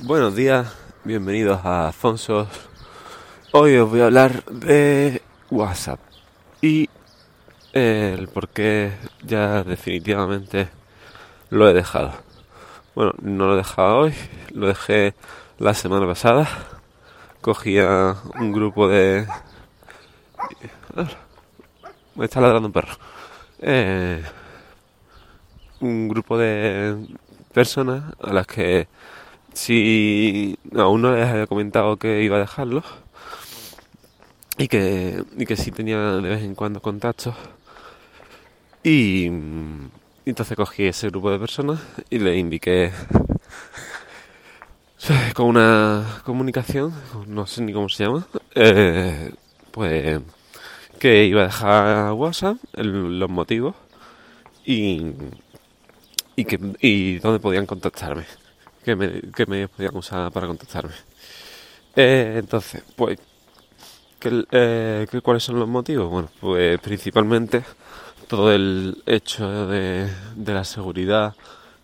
Buenos días, bienvenidos a Afonso. Hoy os voy a hablar de WhatsApp y el por qué ya definitivamente lo he dejado. Bueno, no lo he dejado hoy, lo dejé la semana pasada. Cogía un grupo de... Me está ladrando un perro. Eh, un grupo de personas a las que si aún no les había comentado que iba a dejarlo. Y que, y que sí tenía de vez en cuando contactos. Y, entonces cogí ese grupo de personas y le indiqué con una comunicación, no sé ni cómo se llama, eh, pues que iba a dejar WhatsApp, los motivos y, y, que, y dónde podían contactarme que, me, que medios podían usar para contactarme. Eh, entonces, pues, eh, ¿cuáles son los motivos? Bueno, pues principalmente todo el hecho de, la seguridad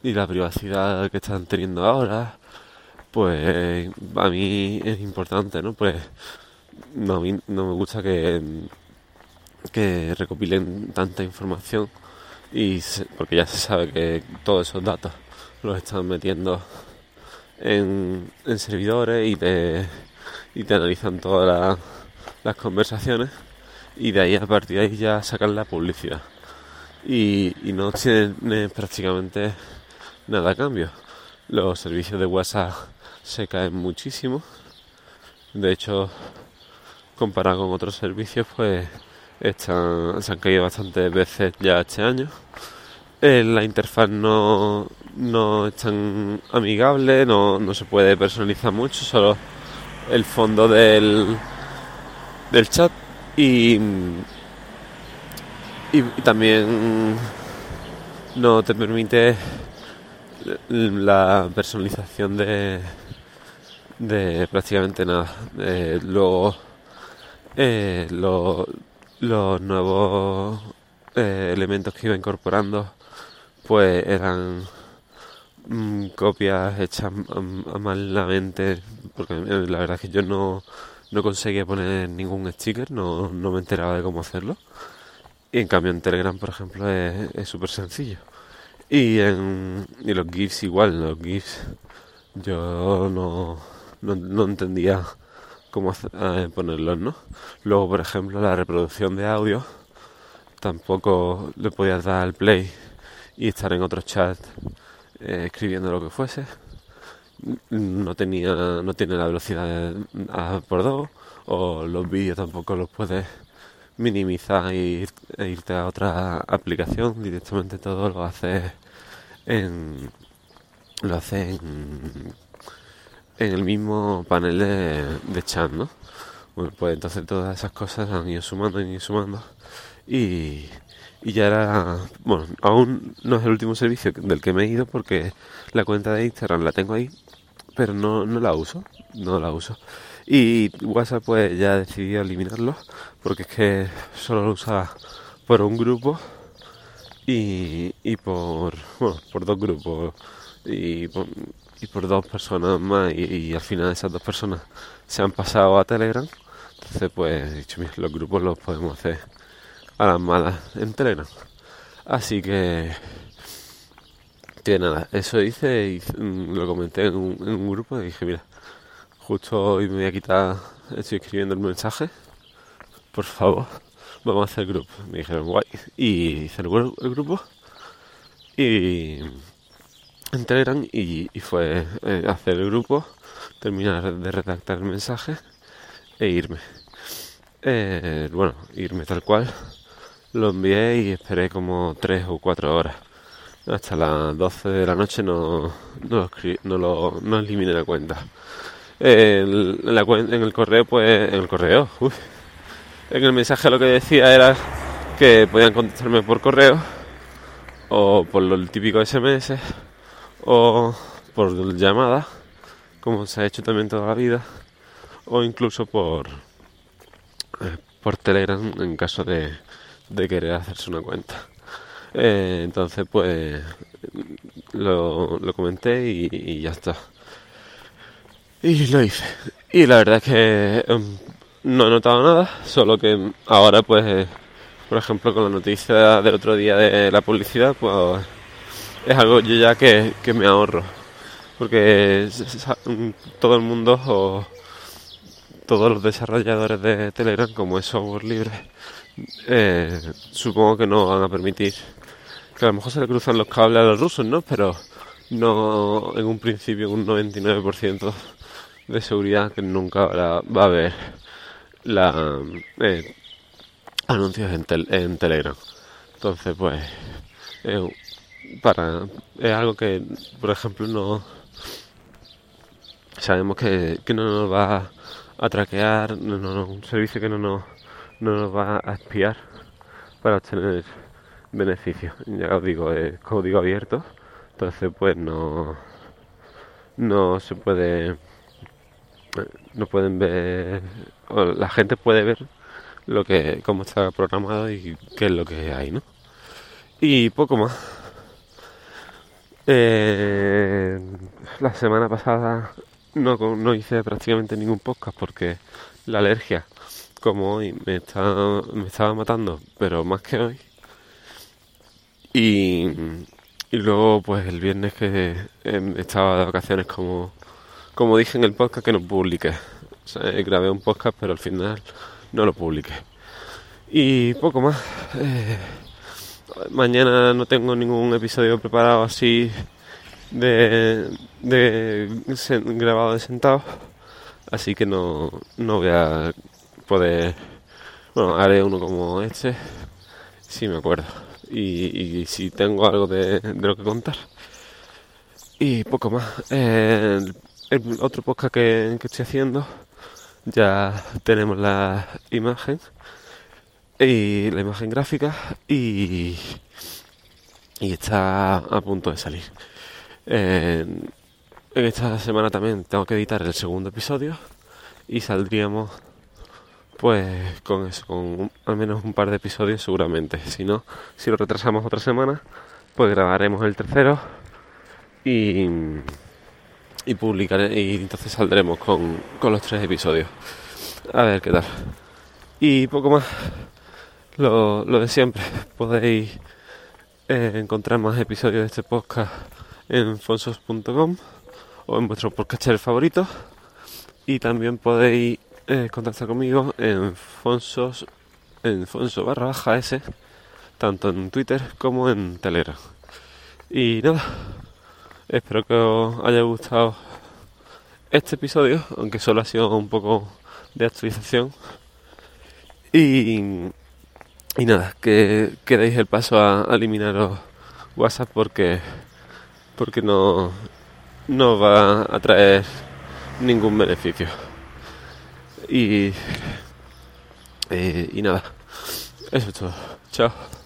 y la privacidad que están teniendo ahora, pues a mí es importante, ¿no? Pues no, a mí no me gusta que, que recopilen tanta información y porque ya se sabe que todos esos datos los están metiendo en, servidores y te, y te analizan todas las conversaciones y de ahí a partir de ahí ya sacan la publicidad. Y, y no tiene prácticamente nada a cambio. Los servicios de WhatsApp se caen muchísimo. De hecho, comparado con otros servicios, pues están, se han caído bastantes veces ya este año. Eh, la interfaz no, no es tan amigable, no, no se puede personalizar mucho, solo el fondo del, del chat y, y, también no te permite la personalización de, de prácticamente nada. Eh, luego eh, los nuevos eh, elementos que iba incorporando pues eran mm, copias hechas malamente, porque eh, la verdad es que yo no, no conseguía poner ningún sticker, no, no me enteraba de cómo hacerlo. Y en cambio en Telegram, por ejemplo, es súper sencillo. Y, en, los GIFs igual, los GIFs yo no, no, entendía cómo eh, ponerlos, ¿no? Luego, por ejemplo, la reproducción de audio tampoco le podías dar al play y estar en otro chat eh, escribiendo lo que fuese. No tenía, no tiene la velocidad a por dos, o los vídeos tampoco los puedes minimizar e, irte a otra aplicación. Directamente todo lo hace en lo hace en, el mismo panel de, de chat, ¿no? Pues entonces todas esas cosas han ido sumando y sumando y y ya era, bueno, aún no es el último servicio del que me he ido porque la cuenta de Instagram la tengo ahí, pero no, no la uso, no la uso. Y WhatsApp pues ya decidí eliminarlo porque es que solo lo usaba por un grupo y, y por, bueno, por dos grupos y por, y por dos personas más y, al final esas dos personas se han pasado a Telegram. Entonces pues he dicho, mira, los grupos los podemos hacer a las malas en Telegram. Así que, que nada, eso hice y mm, lo comenté en un, grupo y dije, mira, justo hoy me voy a quitar, estoy escribiendo el mensaje, por favor, vamos a hacer el grupo. Me dijeron, guay, y hice el, grupo y en Telegram y, fue eh, hacer el grupo, terminar de redactar el mensaje e irme. Eh, bueno, irme tal cual lo envié y esperé como 3 o 4 horas. Hasta las 12 de la noche no, no, no, lo, no eliminé la cuenta. En, la, en el correo, pues, en el correo, en el mensaje lo que decía era que podían contestarme por correo o por lo típico SMS o por llamada, como se ha hecho también toda la vida, o incluso por, eh, por Telegram en caso de, de querer hacerse una cuenta. Eh, entonces, pues lo, comenté y, ya está. Y lo hice. Y la verdad es que em, no he notado nada, solo que ahora pues, por ejemplo, con la noticia del otro día de la publicidad, pues es algo yo ya que, que me ahorro. Porque todo el mundo o todos los desarrolladores de Telegram, como es software libre, eh, supongo que no van a permitir que a lo mejor se le cruzan los cables a los rusos, ¿no? Pero no en un principio un 99% de seguridad que nunca va a haber eh, anuncios en, en, Telegram. Entonces, pues, para, es algo que, por ejemplo, no sabemos que, que no nos va a traquear, no, no, un servicio que no nos, no nos va a espiar para obtener beneficios. Ya os digo, es código abierto, entonces pues no, no se puede, no pueden ver, la gente puede ver lo que, cómo está programado y qué es lo que hay, ¿no? Y poco más. Eh, la semana pasada no, no hice prácticamente ningún podcast porque la alergia, como hoy, me, está, me estaba matando, pero más que hoy. Y, luego, pues el viernes que em, estaba de vacaciones, como, como dije en el podcast, que no publiqué. O sea, grabé un podcast, pero al final no lo publiqué. Y poco más. Eh, mañana no tengo ningún episodio preparado así de, de grabado de sentado, así que no, no voy a poder. Bueno, haré uno como este, si me acuerdo, y, si tengo algo de, lo que contar. Y poco más. el, otro podcast que, que estoy haciendo, ya tenemos la imagen y la imagen gráfica y, y está a punto de salir. En esta semana también tengo que editar el segundo episodio y saldríamos pues con eso, con al menos un par de episodios seguramente. Si no, si lo retrasamos otra semana, pues grabaremos el tercero y, y publicaré y entonces saldremos con, con los tres episodios. A ver qué tal. Y poco más lo, lo de siempre. Podéis eh, encontrar más episodios de este podcast en fonsos.com o en vuestro podcaster favorito. Y también podéis eh, contactar conmigo en fonsos, en fonso barra baja s, tanto en Twitter como en Telegram. Y nada, espero que os haya gustado este episodio, aunque solo ha sido un poco de actualización. Y y nada, que, que el paso a eliminaros WhatsApp porque, porque no, no va a traer ningún beneficio. Y, eh, y nada, eso es todo. Chao.